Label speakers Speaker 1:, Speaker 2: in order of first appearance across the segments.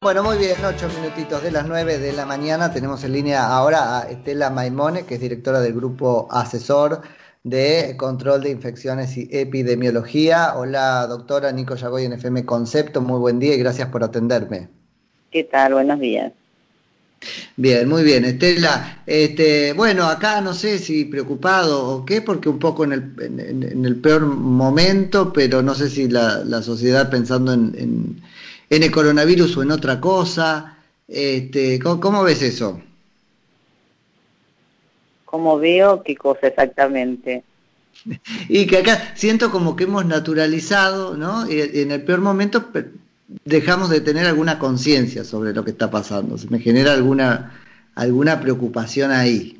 Speaker 1: Bueno, muy bien, ocho minutitos de las nueve de la mañana. Tenemos en línea ahora a Estela Maimone, que es directora del grupo asesor de control de infecciones y epidemiología. Hola, doctora Nico Yagoy en FM Concepto. Muy buen día y gracias por atenderme.
Speaker 2: ¿Qué tal? Buenos días.
Speaker 1: Bien, muy bien, Estela. Este, bueno, acá no sé si preocupado o qué, porque un poco en el, en, el peor momento, pero no sé si la, la sociedad pensando en en el coronavirus o en otra cosa. Este, ¿cómo, ves eso?
Speaker 2: ¿Cómo veo qué cosa exactamente?
Speaker 1: Y que acá siento como que hemos naturalizado, ¿no? Y en el peor momento dejamos de tener alguna conciencia sobre lo que está pasando. Se me genera alguna, alguna preocupación ahí.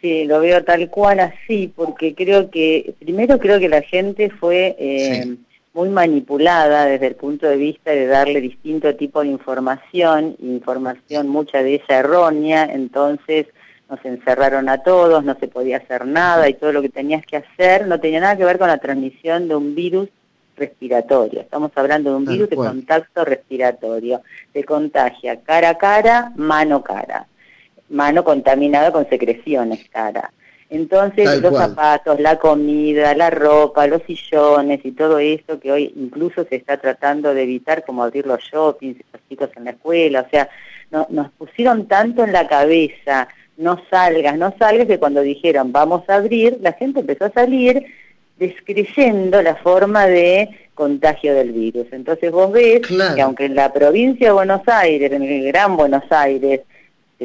Speaker 2: Sí, lo veo tal cual así, porque creo que, primero creo que la gente fue eh, muy manipulada desde el punto de vista de darle distinto tipo de información, información mucha de ella errónea, entonces nos encerraron a todos, no se podía hacer nada y todo lo que tenías que hacer no tenía nada que ver con la transmisión de un virus respiratorio. Estamos hablando de un virus de contacto respiratorio. Se contagia cara a cara, mano a cara. Mano contaminada con secreciones cara. Entonces los zapatos, la comida, la ropa, los sillones y todo eso que hoy incluso se está tratando de evitar como abrir los shoppings, los chicos en la escuela, o sea, no, nos pusieron tanto en la cabeza, no salgas, no salgas, que cuando dijeron vamos a abrir, la gente empezó a salir descreyendo la forma de contagio del virus. Entonces vos ves que aunque en la provincia de Buenos Aires, en el Gran Buenos Aires,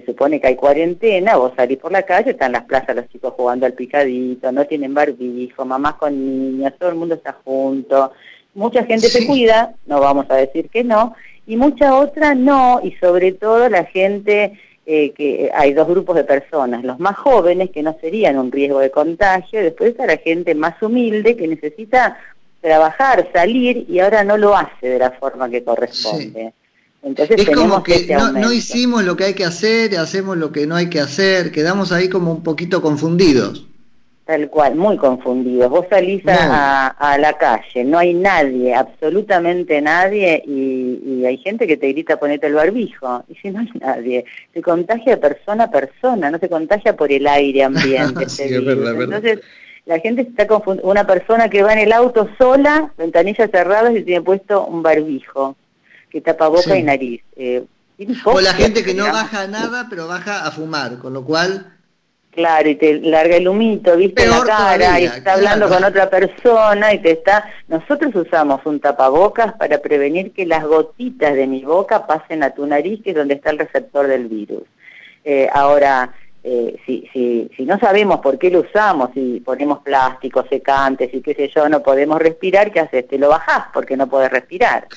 Speaker 2: se supone que hay cuarentena, vos salís por la calle, están las plazas los chicos jugando al picadito, no tienen barbijo, mamás con niños, todo el mundo está junto, mucha gente se cuida, no vamos a decir que no, y mucha otra no, y sobre todo la gente, eh, que hay dos grupos de personas, los más jóvenes que no serían un riesgo de contagio, y después está la gente más humilde que necesita trabajar, salir y ahora no lo hace de la forma que corresponde.
Speaker 1: Entonces es como que no, hicimos lo que hay que hacer, hacemos lo que no hay que hacer, quedamos ahí como un poquito confundidos.
Speaker 2: Tal cual, muy confundidos. Vos salís a, la calle, no hay nadie, absolutamente nadie, y, hay gente que te grita ponete el barbijo, y si no hay nadie, se contagia persona a persona, no se contagia por el aire ambiente. Entonces, la gente está confundiendo, una persona que va en el auto sola, ventanillas cerradas y tiene puesto un barbijo que tapa boca y nariz.
Speaker 1: Eh, o la gente que no baja nada, pero baja a fumar, con lo cual...
Speaker 2: Claro, y te larga el humito, viste la cara, y está hablando con otra persona y te está... Nosotros usamos un tapabocas para prevenir que las gotitas de mi boca pasen a tu nariz, que es donde está el receptor del virus. Eh, ahora, eh, si, si, si no sabemos por qué lo usamos, si ponemos plásticos secantes y qué sé yo, no podemos respirar, ¿qué haces? Te lo bajás porque no puedes respirar.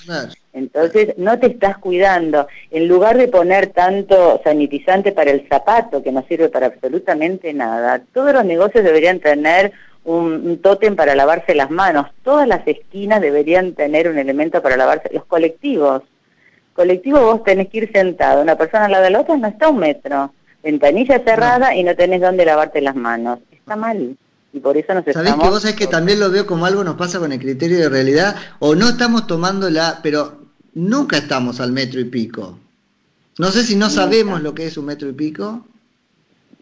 Speaker 2: Entonces no te estás cuidando. En lugar de poner tanto sanitizante para el zapato, que no sirve para absolutamente nada, todos los negocios deberían tener un, un tótem para lavarse las manos. Todas las esquinas deberían tener un elemento para lavarse. Los colectivos. Colectivo vos tenés que ir sentado. Una persona al lado de la otra no está a un metro. Ventanilla cerrada y no tenés dónde lavarte las manos. Está mal y por eso nos
Speaker 1: ¿Sabés que vos sabés que también lo veo como algo nos pasa con el criterio de realidad? O no estamos tomando la... Pero nunca estamos al metro y pico. No sé si no sabemos lo que es un metro y pico.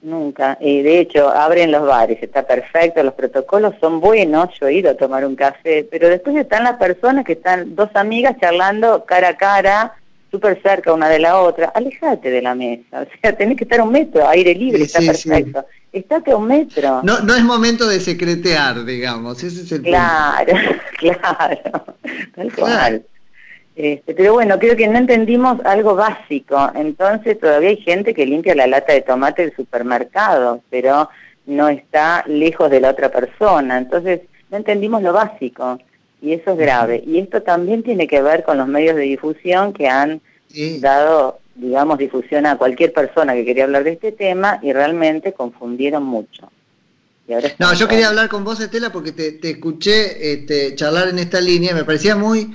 Speaker 2: Nunca. Y de hecho, abren los bares, está perfecto, los protocolos son buenos, yo he ido a tomar un café, pero después están las personas que están, dos amigas charlando cara a cara, súper cerca una de la otra, alejate de la mesa, o sea, tenés que estar un metro, aire libre, está perfecto. Estate a un metro.
Speaker 1: No, no es momento de secretear, digamos, ese es el
Speaker 2: Claro, claro, tal cual. Este, pero bueno, creo que no entendimos algo básico. Entonces todavía hay gente que limpia la lata de tomate del supermercado, pero no está lejos de la otra persona. Entonces no entendimos lo básico y eso es grave. Y esto también tiene que ver con los medios de difusión que han dado, digamos, difusión a cualquier persona que quería hablar de este tema y realmente confundieron mucho.
Speaker 1: no, yo quería hablar con vos, Estela, porque te, te escuché este, charlar en esta línea, me parecía muy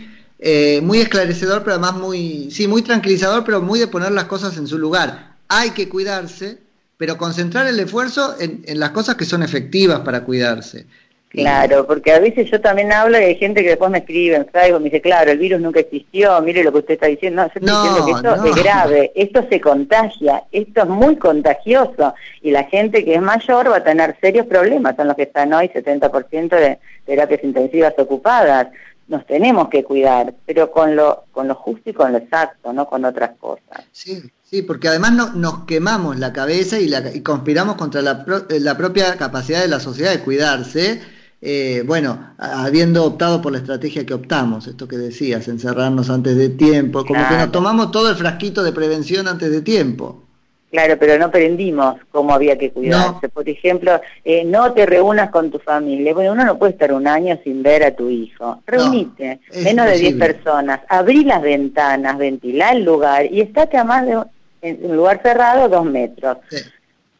Speaker 1: eh, muy esclarecedor, pero además muy, sí, muy tranquilizador, pero muy de poner las cosas en su lugar. Hay que cuidarse, pero concentrar el esfuerzo en, las cosas que son efectivas para cuidarse.
Speaker 2: Claro, porque a veces yo también hablo y hay gente que después me escribe en Facebook, me dice, claro, el virus nunca existió, mire lo que usted está diciendo. No, yo estoy diciendo que esto es grave, esto se contagia, esto es muy contagioso y la gente que es mayor va a tener serios problemas, son los que están hoy 70% de terapias intensivas ocupadas. Nos tenemos que cuidar, pero con lo, con lo justo y con lo exacto, no con otras cosas.
Speaker 1: Sí, sí, porque además no, nos quemamos la cabeza y, la, y conspiramos contra la, la propia capacidad de la sociedad de cuidarse eh, bueno, habiendo optado por la estrategia que optamos, esto que decías, encerrarnos antes de tiempo, como que nos tomamos todo el frasquito de prevención antes de tiempo.
Speaker 2: Claro, pero no aprendimos cómo había que cuidarse. Por ejemplo, eh, no te reúnas con tu familia. Bueno, uno no puede estar un año sin ver a tu hijo. Reunite, menos de 10 personas. Abrí las ventanas, ventilá el lugar y estate a más de un lugar cerrado dos metros.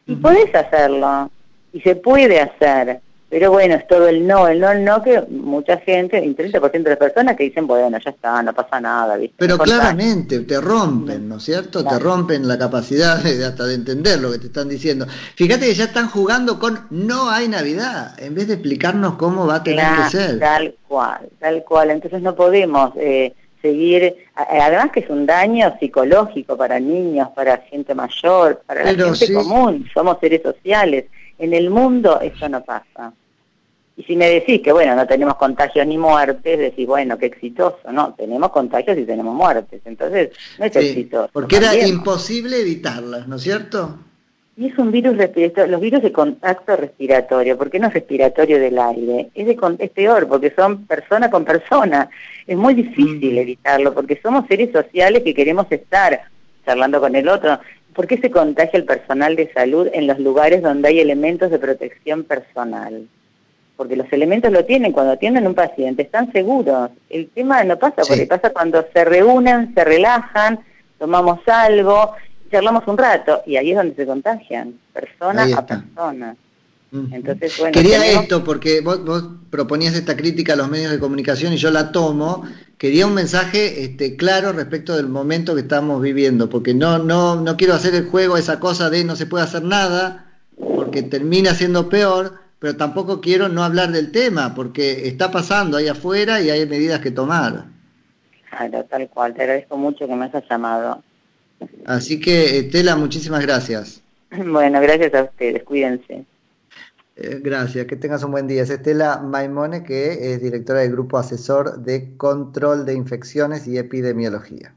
Speaker 2: Y podés hacerlo. Y se puede hacer. Pero bueno, es todo el no, el no, el no, que mucha gente, el 30% de las personas que dicen, bueno, ya está, no pasa nada. ¿viste?
Speaker 1: Pero claramente te rompen, ¿no es cierto? Te rompen la capacidad de, hasta de entender lo que te están diciendo. Fíjate que ya están jugando con no hay Navidad, en vez de explicarnos cómo va a tener que ser.
Speaker 2: Tal cual, tal cual. Entonces no podemos eh, seguir, además que es un daño psicológico para niños, para gente mayor, para la gente común, somos seres sociales. En el mundo eso no pasa. Y si me decís que, bueno, no tenemos contagios ni muertes, decís, bueno, qué exitoso. No, tenemos contagios y tenemos muertes. Entonces, no es exitoso.
Speaker 1: Porque era imposible evitarlas, ¿no es cierto?
Speaker 2: Y es un virus respiratorio, los virus de contacto respiratorio, porque no es respiratorio del aire, es, de, es peor, porque son persona con persona. Es muy difícil mm. evitarlo, porque somos seres sociales que queremos estar charlando con el otro. ¿Por qué se contagia el personal de salud en los lugares donde hay elementos de protección personal? Porque los elementos lo tienen cuando atienden a un paciente, están seguros. El tema no pasa, porque pasa cuando se reúnen, se relajan, tomamos algo, charlamos un rato, y ahí es donde se contagian, persona a persona.
Speaker 1: Entonces, bueno, Quería esto, porque vos, proponías esta crítica a los medios de comunicación y yo la tomo. Quería un mensaje este, claro respecto del momento que estamos viviendo, porque no, no, no quiero hacer el juego esa cosa de no se puede hacer nada, porque termina siendo peor pero tampoco quiero no hablar del tema, porque está pasando ahí afuera y hay medidas que tomar.
Speaker 2: Claro, tal cual, te agradezco mucho que me hayas llamado.
Speaker 1: Así que, Estela, muchísimas gracias.
Speaker 2: Bueno, gracias a ustedes, cuídense.
Speaker 1: Eh, gracias, que tengas un buen día. Es Estela Maimone, que es directora del Grupo Asesor de Control de Infecciones y Epidemiología.